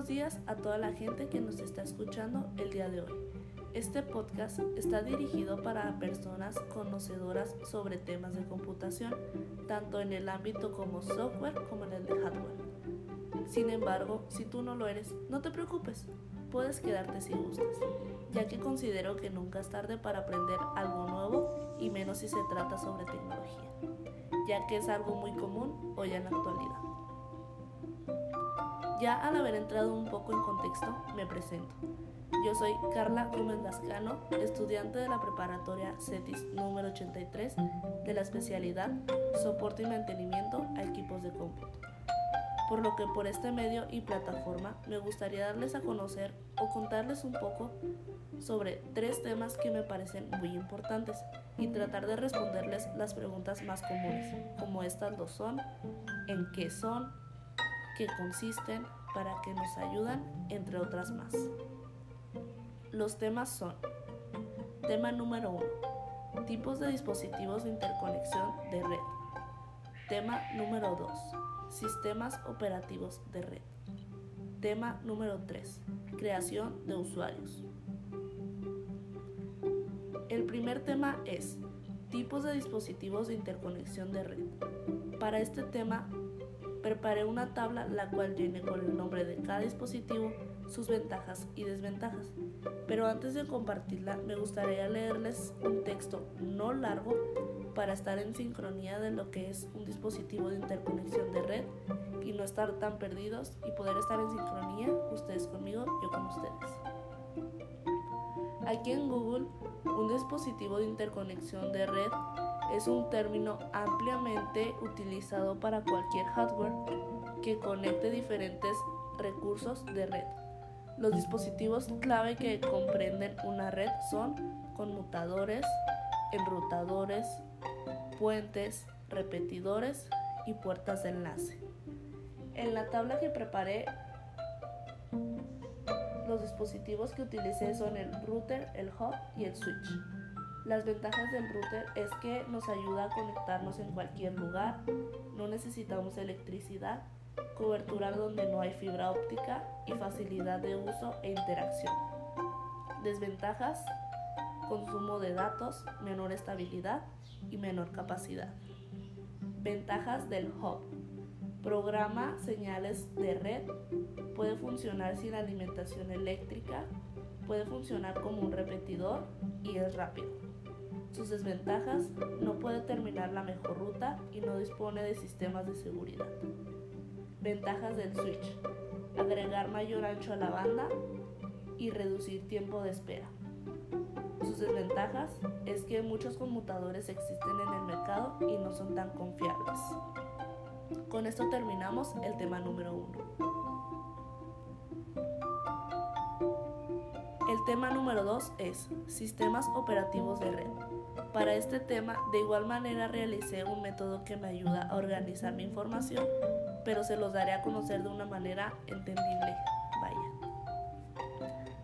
buenos días a toda la gente que nos está escuchando el día de hoy. Este podcast está dirigido para personas conocedoras sobre temas de computación, tanto en el ámbito como software como en el de hardware. Sin embargo, si tú no lo eres, no te preocupes, puedes quedarte si gustas, ya que considero que nunca es tarde para aprender algo nuevo y menos si se trata sobre tecnología, ya que es algo muy común hoy en la actualidad. Ya al haber entrado un poco en contexto, me presento. Yo soy Carla Gómez Lascano, estudiante de la preparatoria CETIS número 83 de la especialidad Soporte y Mantenimiento a Equipos de Cómputo. Por lo que por este medio y plataforma me gustaría darles a conocer o contarles un poco sobre tres temas que me parecen muy importantes y tratar de responderles las preguntas más comunes, como estas dos son, en qué son, qué consisten, para qué nos ayudan, entre otras más. Los temas son, tema número 1, tipos de dispositivos de interconexión de red. Tema número 2, sistemas operativos de red. Tema número 3, creación de usuarios. El primer tema es tipos de dispositivos de interconexión de red. Para este tema preparé una tabla la cual tiene con el nombre de cada dispositivo, sus ventajas y desventajas. Pero antes de compartirla, me gustaría leerles un texto no largo para estar en sincronía de lo que es un dispositivo de interconexión de red y no estar tan perdidos y poder estar en sincronía, ustedes conmigo, yo con ustedes. Aquí en Google, un dispositivo de interconexión de red es un término ampliamente utilizado para cualquier hardware que conecte diferentes recursos de red. Los dispositivos clave que comprenden una red son conmutadores, enrutadores, puentes, repetidores y puertas de enlace. En la tabla que preparé, los dispositivos que utilicé son el router, el hub y el switch. Las ventajas del router es que nos ayuda a conectarnos en cualquier lugar, no necesitamos electricidad, cobertura donde no hay fibra óptica y facilidad de uso e interacción. Desventajas, consumo de datos, menor estabilidad y menor capacidad. Ventajas del hub. Programa señales de red, puede funcionar sin alimentación eléctrica, puede funcionar como un repetidor y es rápido. Sus desventajas, no puede terminar la mejor ruta y no dispone de sistemas de seguridad. Ventajas del switch, agregar mayor ancho a la banda y reducir tiempo de espera. Sus desventajas es que muchos conmutadores existen en el mercado y no son tan confiables. Con esto terminamos el tema número uno. El tema número 2 es Sistemas operativos de red. Para este tema, de igual manera realicé un método que me ayuda a organizar mi información, pero se los daré a conocer de una manera entendible. Vaya.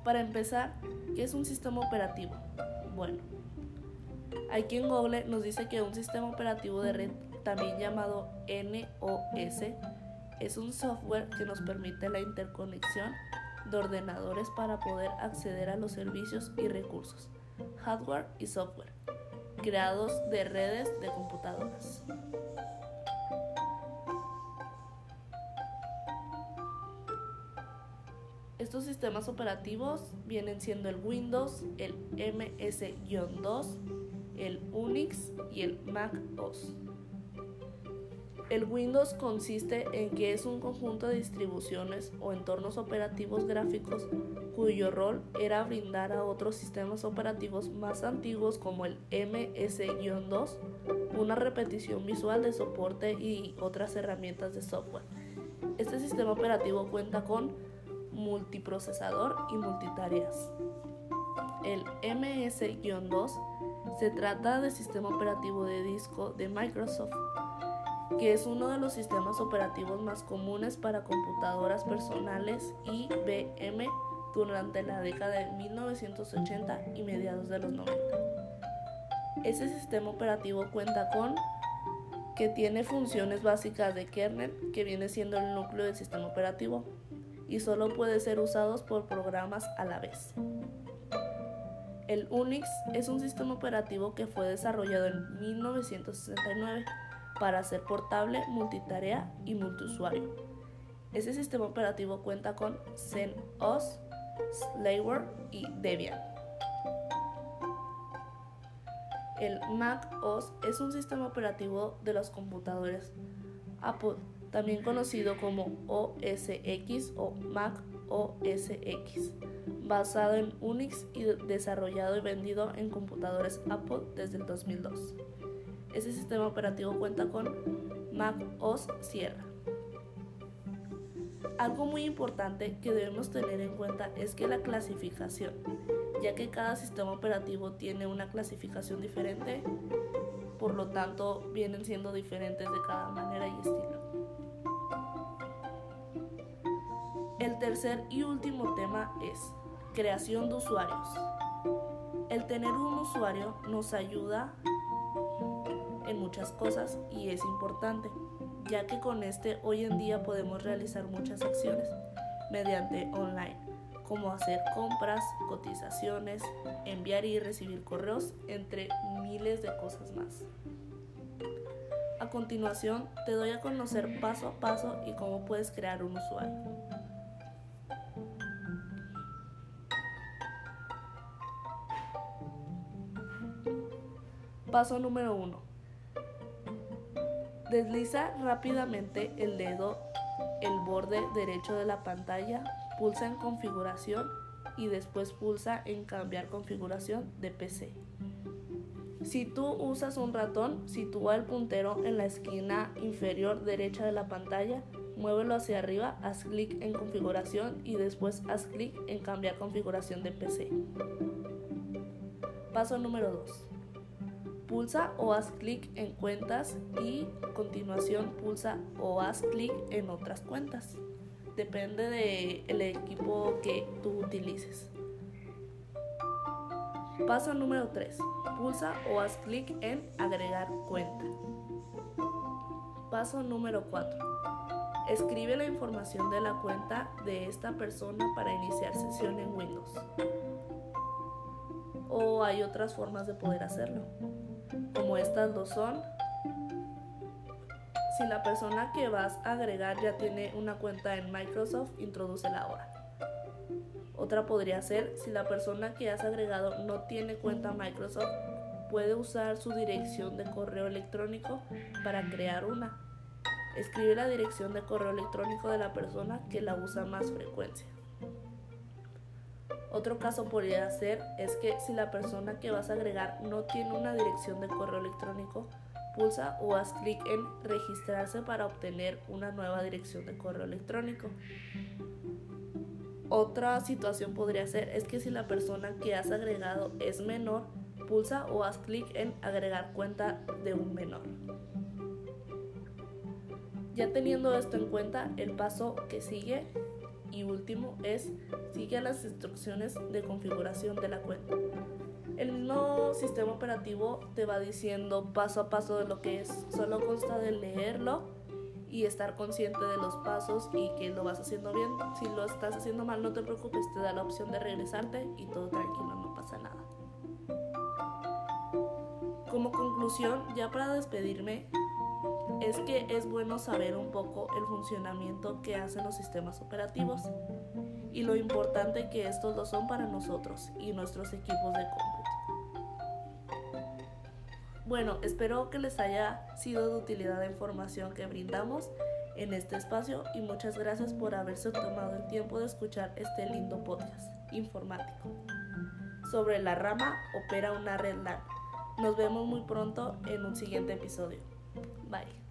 Para empezar, ¿qué es un sistema operativo? Bueno, aquí en Google nos dice que un sistema operativo de red, también llamado NOS, es un software que nos permite la interconexión de ordenadores para poder acceder a los servicios y recursos, hardware y software, creados de redes de computadoras. Estos sistemas operativos vienen siendo el Windows, el MS-2, el Unix y el Mac OS. El Windows consiste en que es un conjunto de distribuciones o entornos operativos gráficos cuyo rol era brindar a otros sistemas operativos más antiguos como el MS-2 una repetición visual de soporte y otras herramientas de software. Este sistema operativo cuenta con multiprocesador y multitareas. El MS-2 se trata de sistema operativo de disco de Microsoft que es uno de los sistemas operativos más comunes para computadoras personales IBM durante la década de 1980 y mediados de los 90. Ese sistema operativo cuenta con que tiene funciones básicas de kernel, que viene siendo el núcleo del sistema operativo, y solo puede ser usados por programas a la vez. El Unix es un sistema operativo que fue desarrollado en 1969 para ser portable, multitarea y multiusuario. Este sistema operativo cuenta con CentOS, Slackware y Debian. El Mac OS es un sistema operativo de los computadores Apple, también conocido como OS X o Mac OS X, basado en Unix y desarrollado y vendido en computadores Apple desde el 2002. Este sistema operativo cuenta con Mac OS Sierra. Algo muy importante que debemos tener en cuenta es que la clasificación, ya que cada sistema operativo tiene una clasificación diferente, por lo tanto vienen siendo diferentes de cada manera y estilo. El tercer y último tema es creación de usuarios. El tener un usuario nos ayuda en muchas cosas y es importante ya que con este hoy en día podemos realizar muchas acciones mediante online, como hacer compras, cotizaciones, enviar y recibir correos, entre miles de cosas más. A continuación, te doy a conocer paso a paso y cómo puedes crear un usuario. Paso número 1 Desliza rápidamente el dedo el borde derecho de la pantalla, pulsa en configuración y después pulsa en cambiar configuración de PC. Si tú usas un ratón, sitúa el puntero en la esquina inferior derecha de la pantalla, muévelo hacia arriba, haz clic en configuración y después haz clic en cambiar configuración de PC. Paso número 2. Pulsa o haz clic en cuentas y a continuación pulsa o haz clic en otras cuentas. Depende del equipo que tú utilices. Paso número 3. Pulsa o haz clic en agregar cuenta. Paso número 4. Escribe la información de la cuenta de esta persona para iniciar sesión en Windows. O hay otras formas de poder hacerlo como estas lo son. Si la persona que vas a agregar ya tiene una cuenta en Microsoft, introdúcela ahora. Otra podría ser, si la persona que has agregado no tiene cuenta Microsoft, puede usar su dirección de correo electrónico para crear una. Escribe la dirección de correo electrónico de la persona que la usa más frecuencia. Otro caso podría ser es que si la persona que vas a agregar no tiene una dirección de correo electrónico, pulsa o haz clic en registrarse para obtener una nueva dirección de correo electrónico. Otra situación podría ser es que si la persona que has agregado es menor, pulsa o haz clic en agregar cuenta de un menor. Ya teniendo esto en cuenta, el paso que sigue y último es sigue las instrucciones de configuración de la cuenta. El mismo sistema operativo te va diciendo paso a paso de lo que es, solo consta de leerlo y estar consciente de los pasos y que lo vas haciendo bien. Si lo estás haciendo mal, no te preocupes, te da la opción de regresarte y todo tranquilo, no pasa nada. Como conclusión, ya para despedirme, es que es bueno saber un poco el funcionamiento que hacen los sistemas operativos y lo importante que estos lo son para nosotros y nuestros equipos de cómputo. Bueno, espero que les haya sido de utilidad la información que brindamos en este espacio y muchas gracias por haberse tomado el tiempo de escuchar este lindo podcast informático. Sobre la rama opera una red LAN. Nos vemos muy pronto en un siguiente episodio. Bye.